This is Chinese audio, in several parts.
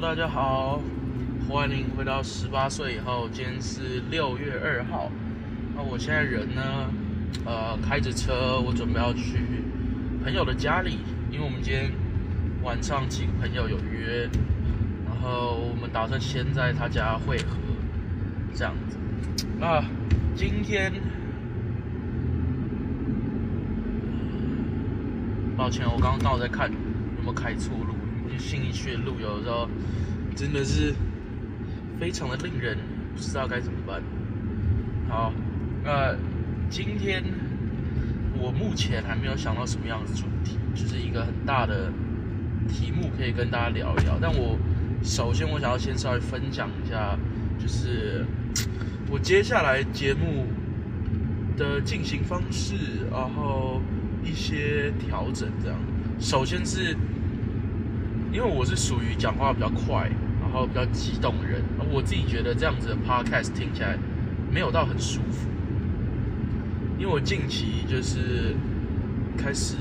大家好，欢迎回到十八岁以后。今天是六月二号，那我现在人呢？呃，开着车，我准备要去朋友的家里，因为我们今天晚上几个朋友有约，然后我们打算先在他家会合，这样子。那今天，抱歉，我刚刚刚好在看有没有开错路。信义区的路有的时候真的是非常的令人不知道该怎么办。好，那今天我目前还没有想到什么样的主题，就是一个很大的题目可以跟大家聊一聊。但我首先我想要先稍微分享一下，就是我接下来节目的进行方式，然后一些调整这样。首先是。因为我是属于讲话比较快，然后比较激动的人，我自己觉得这样子的 podcast 听起来没有到很舒服。因为我近期就是开始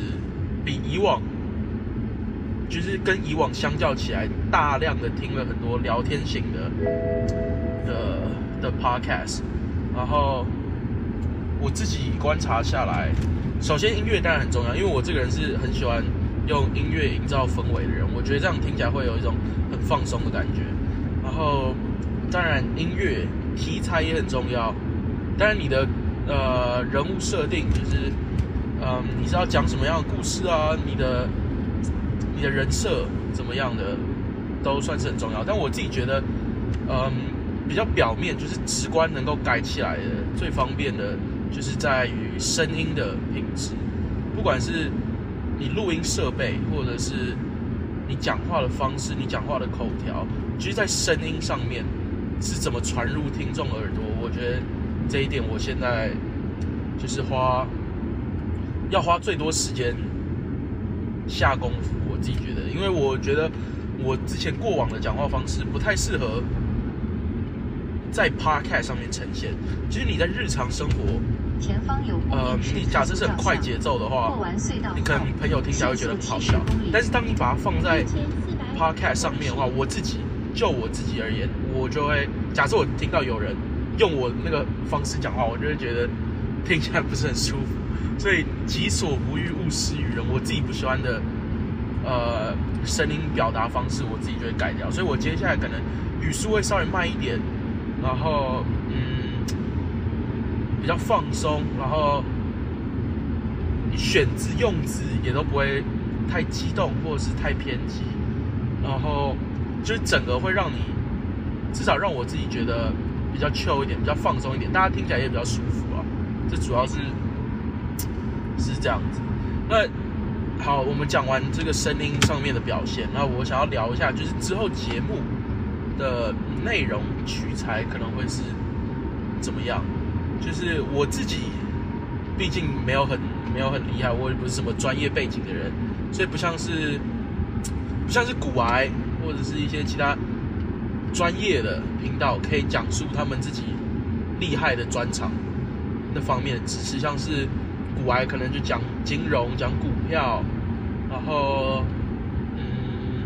比以往，就是跟以往相较起来，大量的听了很多聊天型的的的 podcast，然后我自己观察下来，首先音乐当然很重要，因为我这个人是很喜欢。用音乐营造氛围的人，我觉得这样听起来会有一种很放松的感觉。然后，当然音乐题材也很重要。当然，你的呃人物设定就是，嗯，你是要讲什么样的故事啊？你的你的人设怎么样的，都算是很重要。但我自己觉得，嗯，比较表面就是直观能够改起来的最方便的，就是在于声音的品质，不管是。你录音设备，或者是你讲话的方式，你讲话的口条，其实，在声音上面是怎么传入听众耳朵？我觉得这一点，我现在就是花要花最多时间下功夫。我自己觉得，因为我觉得我之前过往的讲话方式不太适合在 Podcast 上面呈现。其实你在日常生活。前方有呃，你假设是很快节奏的话，你可能朋友听起来会觉得很好笑。但是当你把它放在 podcast 上面的话，我自己就我自己而言，我就会假设我听到有人用我那个方式讲话，我就会觉得听起来不是很舒服。所以己所不欲，勿施于人。我自己不喜欢的呃声音表达方式，我自己就会改掉。所以我接下来可能语速会稍微慢一点，然后。比较放松，然后你选字用字也都不会太激动或者是太偏激，然后就是整个会让你至少让我自己觉得比较 chill 一点，比较放松一点，大家听起来也比较舒服啊。这主要是是这样子。那好，我们讲完这个声音上面的表现，那我想要聊一下，就是之后节目的内容取材可能会是怎么样。就是我自己，毕竟没有很没有很厉害，我也不是什么专业背景的人，所以不像是不像是古癌或者是一些其他专业的频道可以讲述他们自己厉害的专长那方面的知识，像是古癌可能就讲金融、讲股票，然后嗯，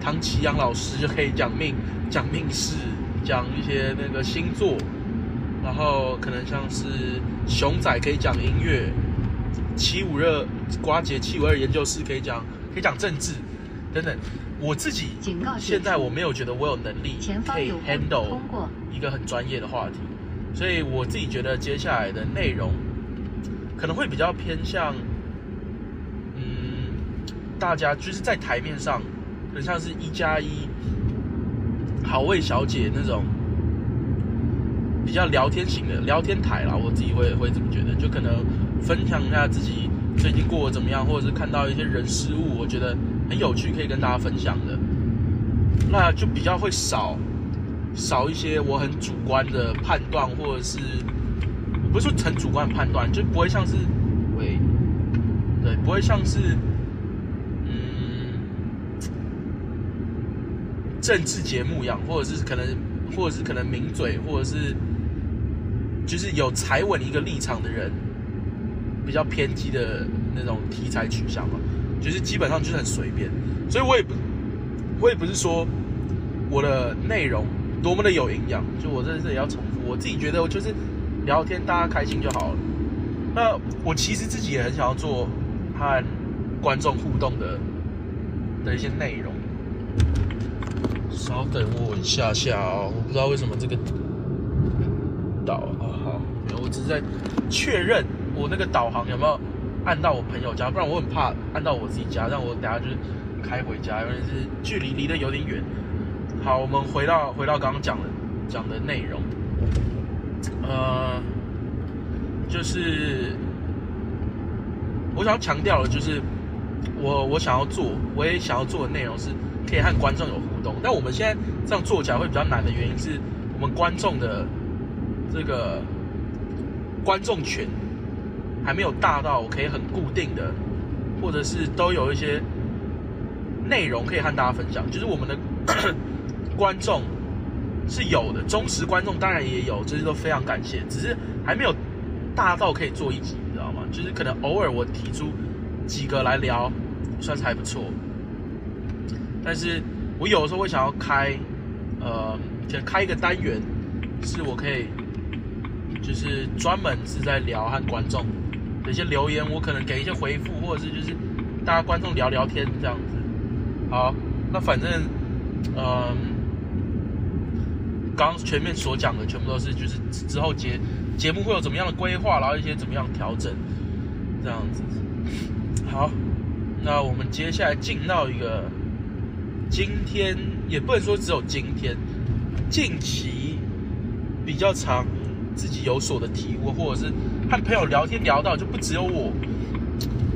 唐奇阳老师就可以讲命、讲命事、讲一些那个星座。然后可能像是熊仔可以讲音乐，七五热瓜姐七五二研究室可以讲可以讲政治等等。我自己现在我没有觉得我有能力可以 handle 一个很专业的话题，所以我自己觉得接下来的内容可能会比较偏向，嗯，大家就是在台面上很像是一加一好味小姐那种。比较聊天型的聊天台啦，我自己会会这么觉得，就可能分享一下自己最近过得怎么样，或者是看到一些人事物，我觉得很有趣，可以跟大家分享的，那就比较会少少一些我很主观的判断，或者是不是很主观的判断，就不会像是喂，对，不会像是嗯政治节目一样，或者是可能，或者是可能名嘴，或者是。就是有踩稳一个立场的人，比较偏激的那种题材取向嘛，就是基本上就是很随便，所以我也不，我也不是说我的内容多么的有营养，就我在这里要重复，我自己觉得我就是聊天，大家开心就好了。那我其实自己也很想要做和观众互动的的一些内容。稍等我一下下哦，我不知道为什么这个导啊好，我只是在确认我那个导航有没有按到我朋友家，不然我很怕按到我自己家，让我等下就是开回家，因为是距离离得有点远。好，我们回到回到刚刚讲的讲的内容，呃，就是我想要强调的，就是我我想要做，我也想要做的内容是可以和观众有互动。但我们现在这样做起来会比较难的原因是我们观众的这个观众群还没有大到我可以很固定的，或者是都有一些内容可以和大家分享。就是我们的 观众是有的，忠实观众当然也有，这些都非常感谢。只是还没有大到可以做一集，你知道吗？就是可能偶尔我提出几个来聊，算是还不错。但是我有的时候会想要开，呃，想开一个单元，是我可以，就是专门是在聊和观众的一些留言，我可能给一些回复，或者是就是大家观众聊聊天这样子。好，那反正，嗯，刚刚前面所讲的全部都是就是之后节节目会有怎么样的规划，然后一些怎么样调整，这样子。好，那我们接下来进到一个。今天也不能说只有今天，近期比较长，自己有所的体悟，或者是和朋友聊天聊到，就不只有我，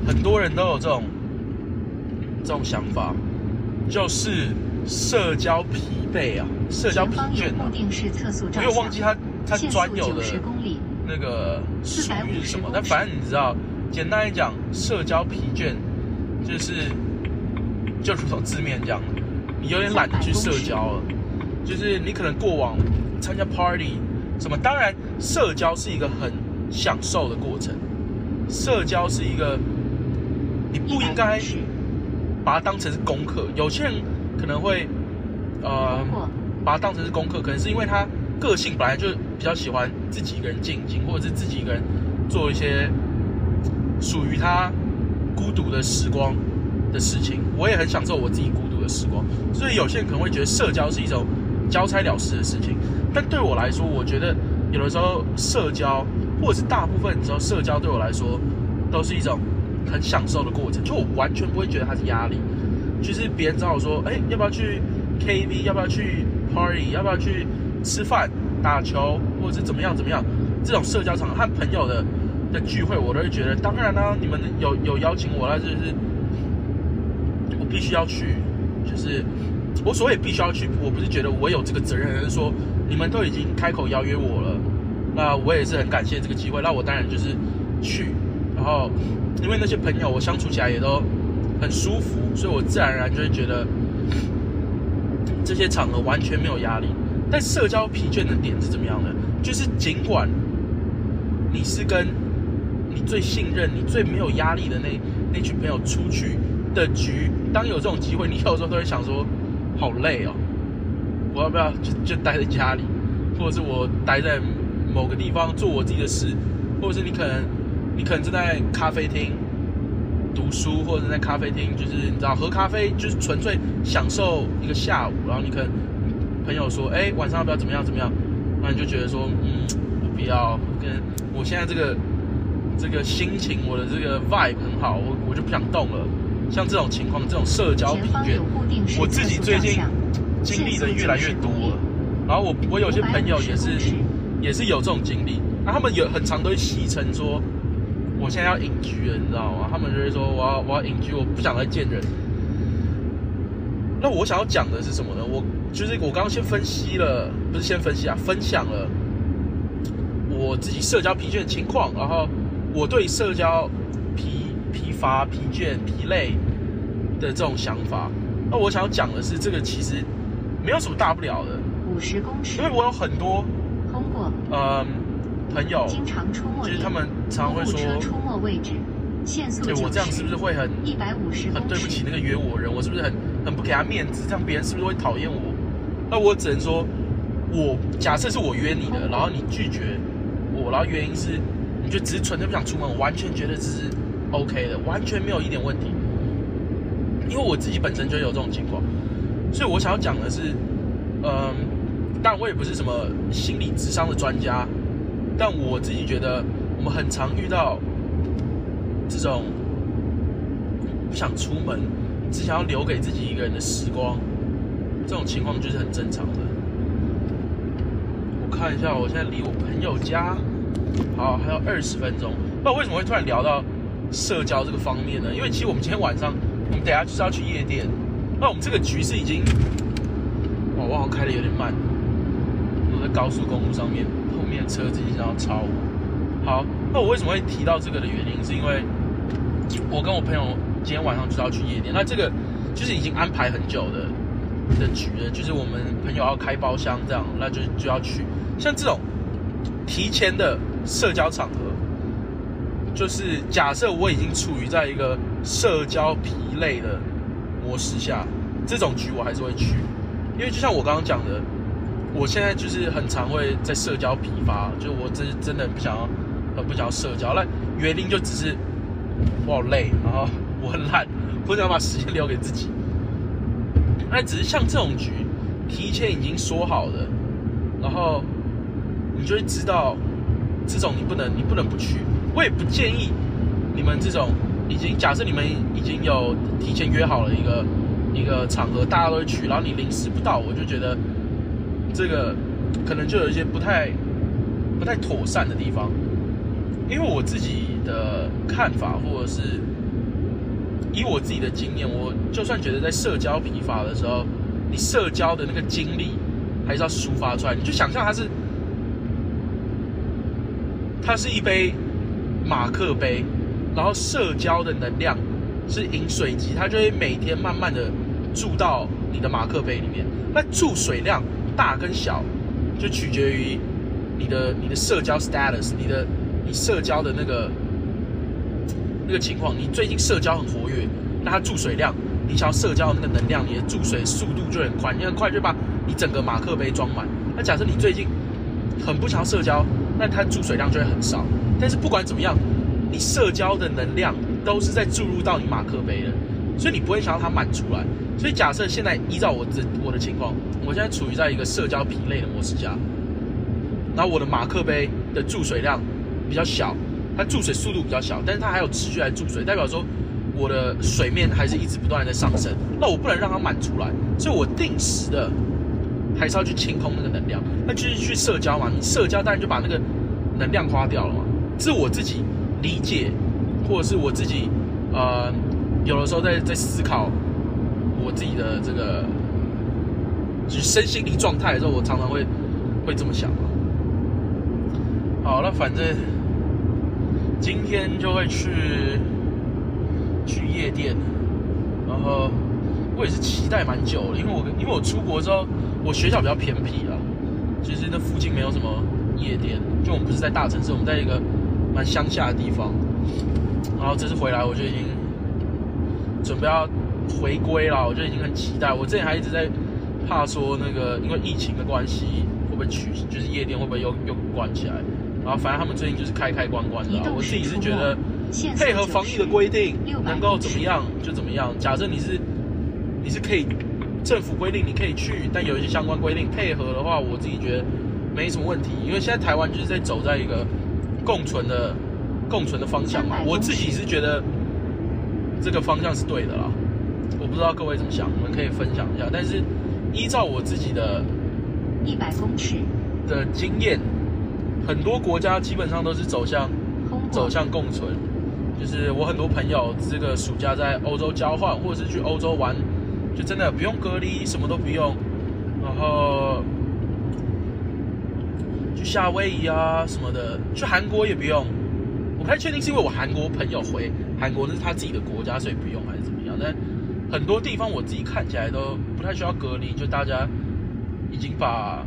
很多人都有这种这种想法，就是社交疲惫啊，社交疲倦啊。没有忘记他他专有的那个术语是什么，但反正你知道，简单来讲，社交疲倦就是就如同字面这样。你有点懒得去社交了，就是你可能过往参加 party 什么，当然社交是一个很享受的过程，社交是一个你不应该把它当成是功课。有些人可能会呃把它当成是功课，可能是因为他个性本来就比较喜欢自己一个人静静，或者是自己一个人做一些属于他孤独的时光的事情。我也很享受我自己孤独。的时光，所以有些人可能会觉得社交是一种交差了事的事情，但对我来说，我觉得有的时候社交，或者是大部分时候社交对我来说，都是一种很享受的过程，就我完全不会觉得它是压力。就是别人找我说，哎，要不要去 KTV？要不要去 party？要不要去吃饭、打球，或者是怎么样怎么样？这种社交场合和朋友的的聚会，我都会觉得，当然啦，你们有有邀请我，那就是我必须要去。就是我所谓必须要去，我不是觉得我有这个责任，而是说你们都已经开口邀约我了，那我也是很感谢这个机会。那我当然就是去，然后因为那些朋友我相处起来也都很舒服，所以我自然而然就会觉得这些场合完全没有压力。但社交疲倦的点是怎么样的？就是尽管你是跟你最信任、你最没有压力的那那群朋友出去。的局，当有这种机会，你有时候都会想说，好累哦，我要不要就就待在家里，或者是我待在某个地方做我自己的事，或者是你可能你可能正在咖啡厅读书，或者在咖啡厅就是你知道喝咖啡，就是纯粹享受一个下午，然后你可能朋友说，哎，晚上要不要怎么样怎么样，那你就觉得说，嗯，我不要，跟我现在这个这个心情，我的这个 vibe 很好，我我就不想动了。像这种情况，这种社交疲倦，我自己最近经历的越来越多了。然后我我有些朋友也是也是有这种经历，那他们有很常都会戏称说，我现在要隐居了，你知道吗？他们就会说我要我要隐居，我不想再见人。那我想要讲的是什么呢？我就是我刚刚先分析了，不是先分析啊，分享了我自己社交疲倦的情况，然后我对社交。疲乏、疲倦、疲累的这种想法，那我想要讲的是，这个其实没有什么大不了的。五十公尺，因为我有很多通过呃朋友，经常出没，就是他们常会说出没位置，限速对我这样是不是会很一百五十很对不起那，个约我人？我是不是很很不给他面子？这样别人是不是会讨厌我？那我只能说，我假设是我约你的，然后你拒绝我，然后原因是你就只是纯粹不想出门，我完全觉得只是 OK 的，完全没有一点问题。因为我自己本身就有这种情况，所以我想要讲的是，嗯，但我也不是什么心理智商的专家，但我自己觉得我们很常遇到这种不想出门，只想要留给自己一个人的时光，这种情况就是很正常的。我看一下，我现在离我朋友家，好还有二十分钟。不知道为什么会突然聊到社交这个方面呢？因为其实我们今天晚上，我们等下就是要去夜店。那我们这个局是已经，哇，我好像开的有点慢，我在高速公路上面，后面的车子已经要超我。好，那我为什么会提到这个的原因，是因为我跟我朋友今天晚上就是要去夜店，那这个就是已经安排很久的的局了，就是我们朋友要开包厢这样，那就就要去。像这种提前的社交场合，就是假设我已经处于在一个社交疲累的模式下，这种局我还是会去，因为就像我刚刚讲的，我现在就是很常会在社交疲乏，就我真真的不想要，很不想要社交。那原因就只是我好累，然后我很懒，我想把时间留给自己。那只是像这种局，提前已经说好的，然后你就会知道，这种你不能，你不能不去。我也不建议你们这种已经假设你们已经有提前约好了一个一个场合，大家都会去，然后你临时不到，我就觉得这个可能就有一些不太不太妥善的地方。因为我自己的看法，或者是以我自己的经验，我就算觉得在社交疲乏的时候，你社交的那个精力还是要抒发出来。你就想象它是，它是一杯马克杯，然后社交的能量是饮水机，它就会每天慢慢的注到你的马克杯里面。那注水量大跟小，就取决于你的你的社交 status，你的你社交的那个那个情况。你最近社交很活跃，那它注水量，你想要社交的那个能量，你的注水速度就很快，你很快就把你整个马克杯装满。那假设你最近很不想社交，那它注水量就会很少。但是不管怎么样，你社交的能量都是在注入到你马克杯的，所以你不会想要它满出来。所以假设现在依照我这我的情况，我现在处于在一个社交疲累的模式下，然后我的马克杯的注水量比较小，它注水速度比较小，但是它还有持续来注水，代表说我的水面还是一直不断的在上升。那我不能让它满出来，所以我定时的还是要去清空那个能量，那就是去社交嘛。你社交当然就把那个能量花掉了嘛。是我自己理解，或者是我自己呃有的时候在在思考我自己的这个就是身心灵状态的时候，我常常会会这么想嘛。好，那反正今天就会去去夜店，然后我也是期待蛮久了，因为我因为我出国之后，我学校比较偏僻啊，其实那附近没有什么夜店，就我们不是在大城市，我们在一个蛮乡下的地方，然后这次回来我就已经准备要回归了，我就已经很期待。我之前还一直在怕说那个因为疫情的关系会不会取，就是夜店会不会又又关起来，然后反正他们最近就是开开关关的啊、我自己是觉得。配合防疫的规定能够怎么样就怎么样。假设你是你是可以政府规定你可以去，但有一些相关规定配合的话，我自己觉得没什么问题。因为现在台湾就是在走在一个共存的共存的方向嘛，我自己是觉得这个方向是对的啦。我不知道各位怎么想，我们可以分享一下。但是依照我自己的一百公尺，的经验，很多国家基本上都是走向走向共存。就是我很多朋友这个暑假在欧洲交换，或者是去欧洲玩，就真的不用隔离，什么都不用，然后去夏威夷啊什么的，去韩国也不用。我不太确定是因为我韩国朋友回韩国那是他自己的国家，所以不用还是怎么样。但很多地方我自己看起来都不太需要隔离，就大家已经把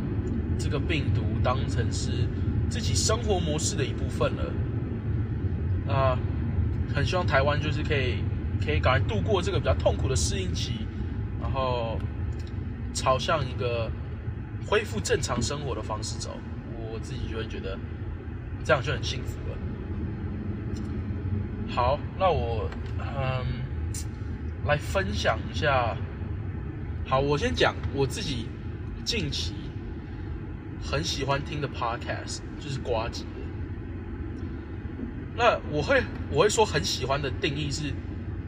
这个病毒当成是自己生活模式的一部分了。啊，很希望台湾就是可以可以赶快度过这个比较痛苦的适应期，然后朝向一个恢复正常生活的方式走，自己就会觉得这样就很幸福了。好，那我嗯来分享一下。好，我先讲我自己近期很喜欢听的 podcast，就是瓜子。那我会我会说很喜欢的定义是，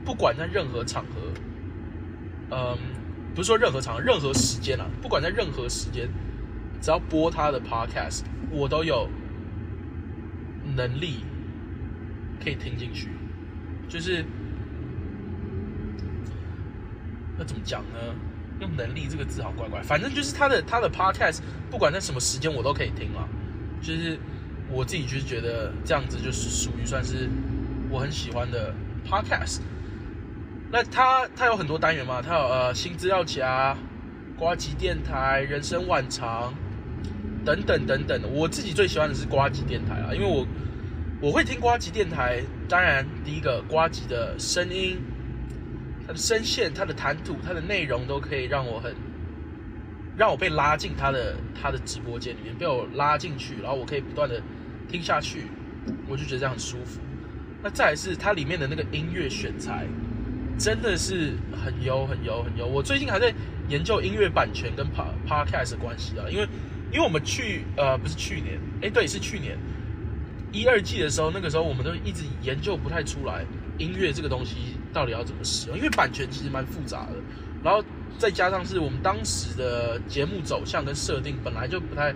不管在任何场合，嗯，不是说任何场合，任何时间啊，不管在任何时间，只要播他的 podcast，我都有能力可以听进去。就是那怎么讲呢？用能力这个字好怪怪，反正就是他的他的 podcast，不管在什么时间我都可以听啊。就是我自己就是觉得这样子就是属于算是我很喜欢的 podcast。那他他有很多单元嘛，他有呃新资料夹、瓜吉电台、人生晚长等等等等的。我自己最喜欢的是瓜吉电台啊，因为我我会听瓜吉电台，当然第一个瓜吉的声音。他的声线、他的谈吐、他的内容都可以让我很让我被拉进他的他的直播间里面，被我拉进去，然后我可以不断的听下去，我就觉得这样很舒服。那再来是它里面的那个音乐选材，真的是很优、很优、很优。我最近还在研究音乐版权跟 pa podcast 的关系啊，因为因为我们去呃不是去年，哎对是去年一二季的时候，那个时候我们都一直研究不太出来音乐这个东西。到底要怎么使用？因为版权其实蛮复杂的，然后再加上是我们当时的节目走向跟设定本来就不太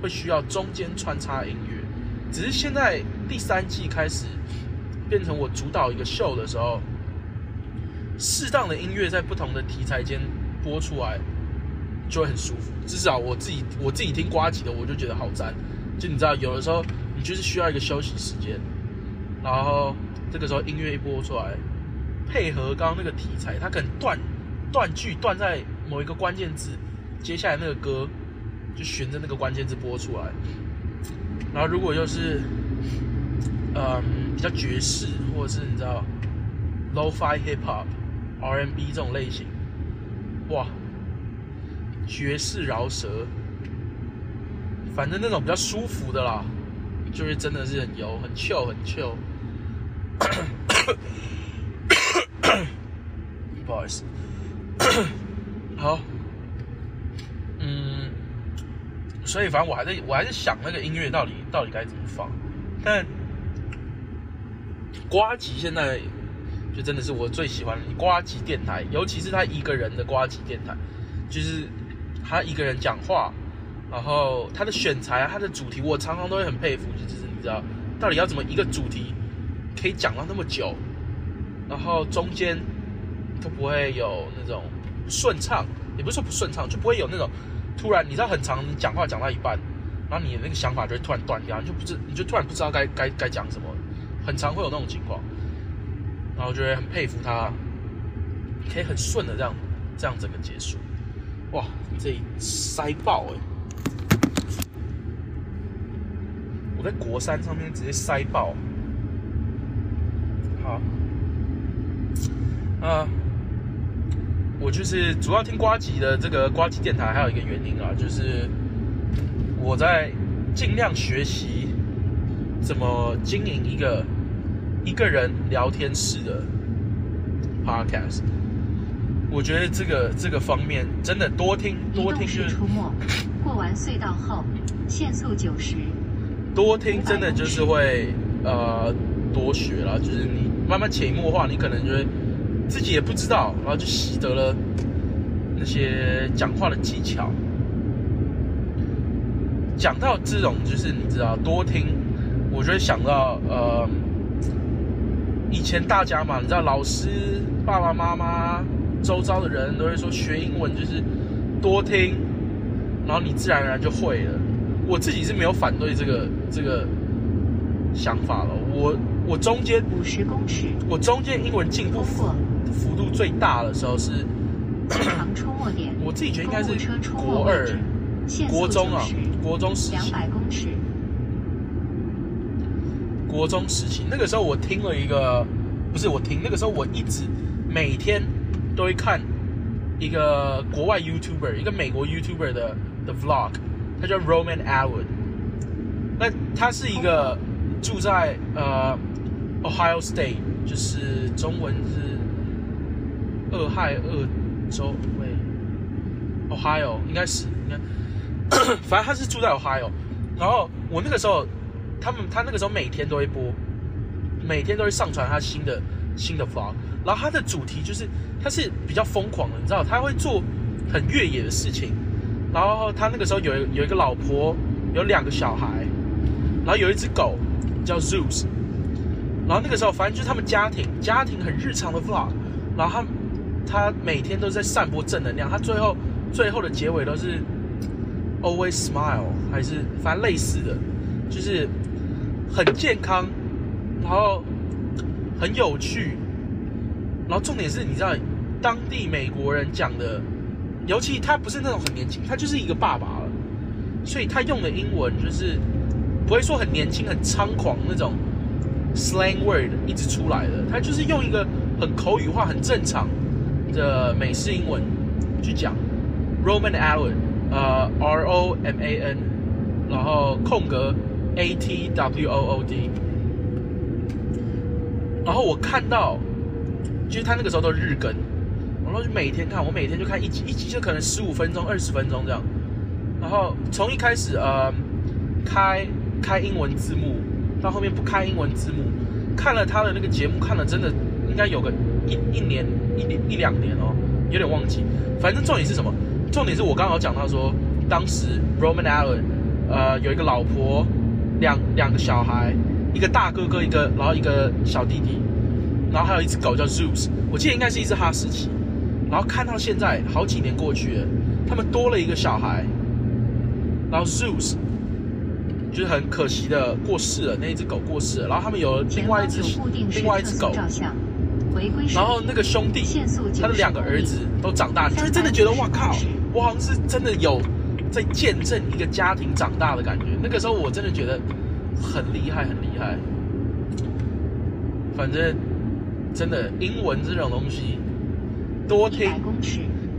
会需要中间穿插音乐，只是现在第三季开始变成我主导一个秀的时候，适当的音乐在不同的题材间播出来就会很舒服。至少我自己我自己听瓜吉的，我就觉得好赞。就你知道，有的时候你就是需要一个休息时间，然后这个时候音乐一播出来。配合刚刚那个题材，它可能断断句断在某一个关键字，接下来那个歌就循着那个关键字播出来。然后如果又是嗯比较爵士，或者是你知道 low-fi hip hop、R&B 这种类型，哇，爵士饶舌，反正那种比较舒服的啦，就是真的是很油、很 chill、很 chill。不好意思，好，嗯，所以反正我还在我还是想那个音乐到底到底该怎么放，但瓜吉现在就真的是我最喜欢的瓜吉电台，尤其是他一个人的瓜吉电台，就是他一个人讲话，然后他的选材啊，他的主题，我常常都会很佩服，就是你知道到底要怎么一个主题可以讲到那么久，然后中间。都不会有那种顺畅，也不是说不顺畅，就不会有那种突然，你知道很长，你讲话讲到一半，然后你的那个想法就会突然断掉，你就不知，你就突然不知道该该该讲什么，很常会有那种情况。然后我觉得很佩服他，可以很顺的这样这样整个结束。哇，这塞爆哎！我在国三上面直接塞爆。好，啊。我就是主要听瓜吉的这个瓜吉电台，还有一个原因啊，就是我在尽量学习怎么经营一个一个人聊天室的 podcast。我觉得这个这个方面真的多听多听就出没，过完隧道后限速九十，多听真的就是会呃多学了，就是你慢慢潜移默化，你可能就会。自己也不知道，然后就习得了那些讲话的技巧。讲到这种，就是你知道，多听，我就会想到，呃，以前大家嘛，你知道，老师、爸爸妈妈、周遭的人都会说，学英文就是多听，然后你自然而然就会了。我自己是没有反对这个这个想法了。我我中间五十公尺，我中间英文进步。幅度最大的时候是，出没点 我自己觉得应该是国二、国中啊，国中时期。公尺。国中时期，那个时候我听了一个不是我听，那个时候我一直每天都会看一个国外 YouTuber，一个美国 YouTuber 的的 Vlog，他叫 Roman Atwood。那他是一个住在呃 Ohio State，就是中文是俄亥俄州，喂，Ohio 应该是应该，反正他是住在 Ohio。然后我那个时候，他们他那个时候每天都会播，每天都会上传他新的新的 vlog。然后他的主题就是他是比较疯狂的，你知道他会做很越野的事情。然后他那个时候有有一个老婆，有两个小孩，然后有一只狗叫 Zeus。然后那个时候反正就是他们家庭家庭很日常的 vlog。然后他他每天都在散播正能量。他最后最后的结尾都是。Always smile，还是反正类似的，就是很健康，然后很有趣，然后重点是你知道，当地美国人讲的，尤其他不是那种很年轻，他就是一个爸爸了，所以他用的英文就是不会说很年轻、很猖狂那种 slang word 一直出来的，他就是用一个很口语化、很正常的美式英文去讲。Roman Allen。呃，R O M A N，然后空格 A T W O O D，然后我看到，就是他那个时候都日更，然后就每天看，我每天就看一集，一集就可能十五分钟、二十分钟这样，然后从一开始呃开开英文字幕，到后面不开英文字幕，看了他的那个节目，看了真的应该有个一一年一年一两年哦，有点忘记，反正重点是什么？重点是我刚刚讲到说，当时 Roman Allen，呃，有一个老婆，两两个小孩，一个大哥哥，一个然后一个小弟弟，然后还有一只狗叫 Zeus，我记得应该是一只哈士奇。然后看到现在好几年过去了，他们多了一个小孩，然后 Zeus 就是很可惜的过世了，那一只狗过世了，然后他们有另外一只另外一只狗。然后那个兄弟，他的两个儿子都长大，就真的觉得哇靠！我好像是真的有在见证一个家庭长大的感觉。那个时候我真的觉得很厉害，很厉害。反正真的英文这种东西，多听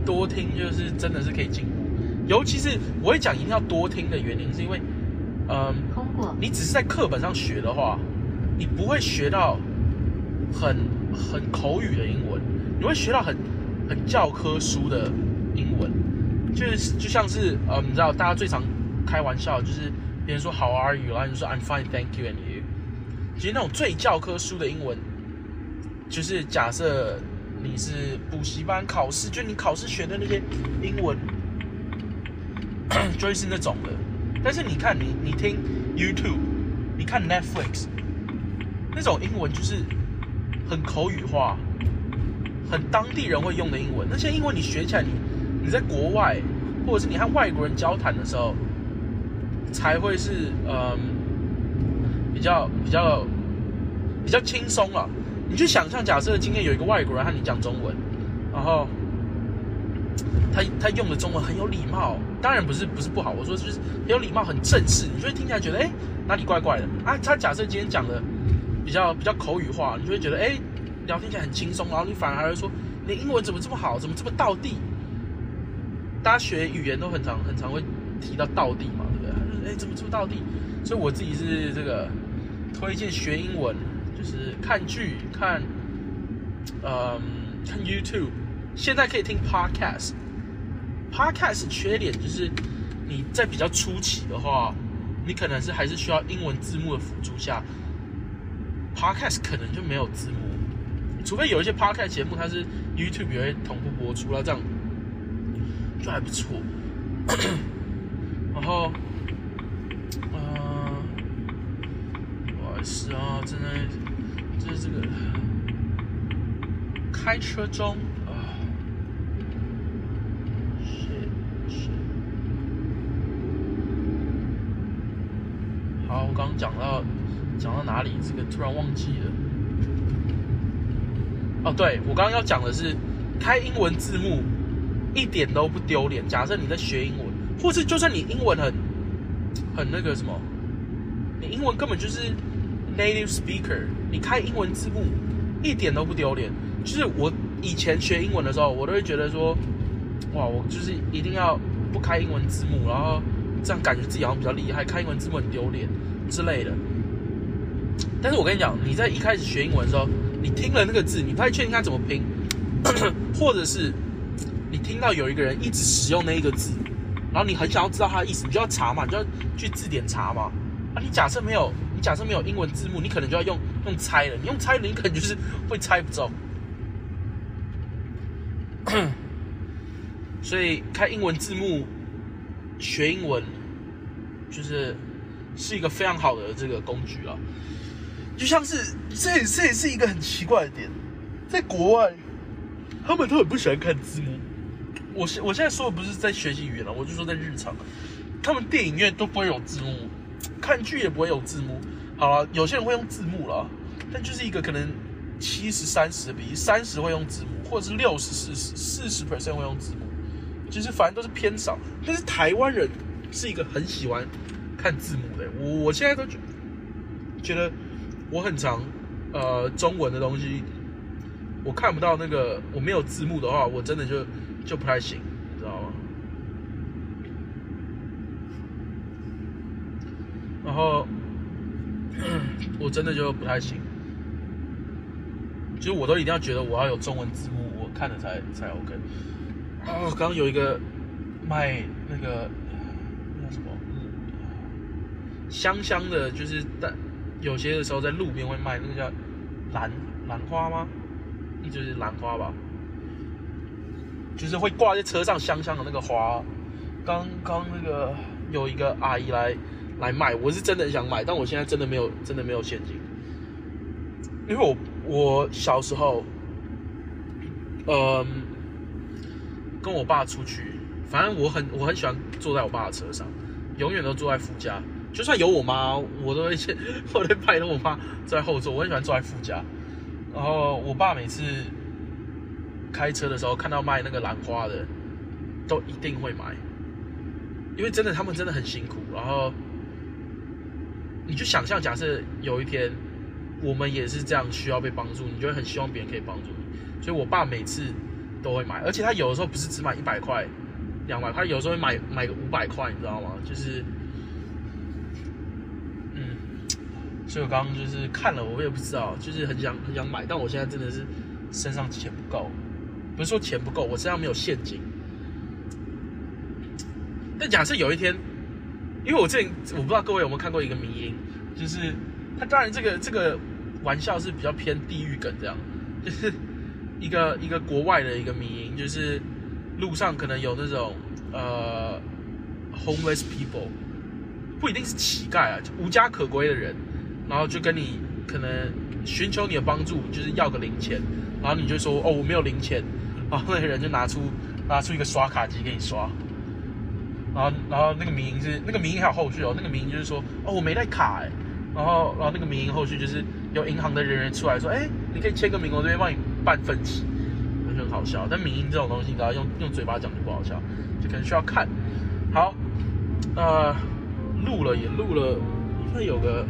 多听就是真的是可以进步。尤其是我会讲一定要多听的原因，是因为，嗯，你只是在课本上学的话，你不会学到很很口语的英文，你会学到很很教科书的英文。就是就像是呃，你知道大家最常开玩笑，就是别人说 How are you，然后你说 I'm fine, thank you and you。其实那种最教科书的英文，就是假设你是补习班考试，就你考试学的那些英文，就会是那种的。但是你看你你听 YouTube，你看 Netflix，那种英文就是很口语化，很当地人会用的英文。那些英文你学起来你。你在国外，或者是你和外国人交谈的时候，才会是嗯比较比较比较轻松了。你去想象，假设今天有一个外国人和你讲中文，然后他他用的中文很有礼貌，当然不是不是不好，我说就是很有礼貌、很正式，你就会听起来觉得哎哪里怪怪的啊。他假设今天讲的比较比较口语化，你就会觉得哎聊天起来很轻松，然后你反而还会说你英文怎么这么好，怎么这么到地。大家学语言都很常很常会提到道地嘛，：“哎，怎么出道地？”所以我自己是这个推荐学英文，就是看剧、看嗯看 YouTube。现在可以听 Podcast。Podcast 缺点就是你在比较初期的话，你可能是还是需要英文字幕的辅助下，Podcast 可能就没有字幕，除非有一些 Podcast 节目它是 YouTube 也会同步播出那这样。就还不错，然后，是啊，真的，就是这个开车中啊，是是，好，我刚刚讲到讲到哪里？这个突然忘记了。哦，对我刚刚要讲的是开英文字幕。一点都不丢脸。假设你在学英文，或是就算你英文很很那个什么，你英文根本就是 native speaker，你开英文字幕一点都不丢脸。就是我以前学英文的时候，我都会觉得说，哇，我就是一定要不开英文字幕，然后这样感觉自己好像比较厉害，开英文字幕很丢脸之类的。但是我跟你讲，你在一开始学英文的时候，你听了那个字，你不太确定它怎么拼，或者是你听到有一个人一直使用那一个字，然后你很想要知道它的意思，你就要查嘛，你就要去字典查嘛。啊，你假设没有，假设没有英文字幕，你可能就要用用猜了，你用猜了，你可能就是会猜不中。所以看英文字幕学英文，就是是一个非常好的这个工具啊。就像是这也这也是一个很奇怪的点，在国外，他们都很不喜欢看字幕。我现我现在说的不是在学习语言了，我就说在日常，他们电影院都不会有字幕，看剧也不会有字幕。好了，有些人会用字幕了，但就是一个可能七十三十的比例，三十会用字幕，或者是六十四十四十 percent 会用字幕，其实反正都是偏少。但是台湾人是一个很喜欢看字幕的，我我现在都觉觉得。我很常，呃，中文的东西，我看不到那个，我没有字幕的话，我真的就就不太行，你知道吗？然后，我真的就不太行，其实我都一定要觉得我要有中文字幕，我看了才才 OK。哦，刚刚有一个卖那个那什么香香的，就是但。有些的时候在路边会卖那个叫兰兰花吗？一直是兰花吧，就是会挂在车上香香的那个花。刚刚那个有一个阿姨来来卖，我是真的很想买，但我现在真的没有真的没有现金，因为我我小时候，嗯，跟我爸出去，反正我很我很喜欢坐在我爸的车上，永远都坐在副驾。就算有我妈，我都会先，我会派着我妈坐在后座。我很喜欢坐在副驾。然后我爸每次开车的时候看到卖那个兰花的，都一定会买，因为真的他们真的很辛苦。然后你就想象，假设有一天我们也是这样需要被帮助，你就会很希望别人可以帮助你。所以我爸每次都会买，而且他有的时候不是只买一百块、两百块，有时候会买买个五百块，你知道吗？就是。嗯所以我刚刚就是看了，我也不知道，就是很想很想买，但我现在真的是身上钱不够，不是说钱不够，我身上没有现金。但假设有一天，因为我这我不知道各位有没有看过一个迷音，就是他当然这个这个玩笑是比较偏地域梗这样，就是一个一个国外的一个迷音，就是路上可能有那种呃 homeless people，不一定是乞丐啊，无家可归的人。然后就跟你可能寻求你的帮助，就是要个零钱，然后你就说哦我没有零钱，然后那个人就拿出拿出一个刷卡机给你刷，然后然后那个民营是那个民营还有后续哦，那个民营就是说哦我没带卡哎，然后然后那个民营后续就是有银行的人员出来说哎你可以签个名，我这边帮你办分期，我觉得很好笑，但民营这种东西你知道用用嘴巴讲就不好笑，就可能需要看，好，呃录了也录了，应该有个。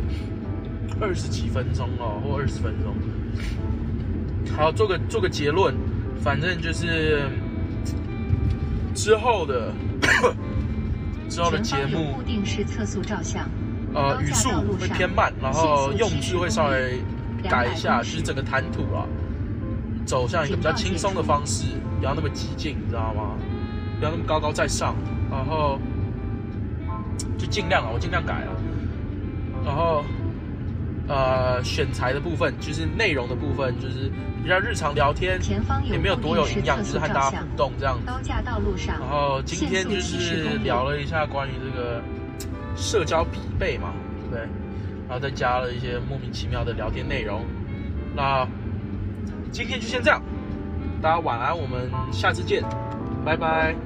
二十几分钟哦，或二十分钟。好，做个做个结论，反正就是之后的之后的节目，固定式测速照相。呃，语速会偏慢，然后用字会稍微改一下，就是整个谈吐啊，走向一个比较轻松的方式，不要那么激进，你知道吗？不要那么高高在上，然后就尽量啊，我尽量改啊，然后。呃，选材的部分就是内容的部分，就是比较日常聊天，也没有多有营养，就是和大家互动这样。高架道路上，然后今天就是聊了一下关于这个社交疲惫嘛，对不对？然后再加了一些莫名其妙的聊天内容。那今天就先这样，大家晚安，我们下次见，拜拜。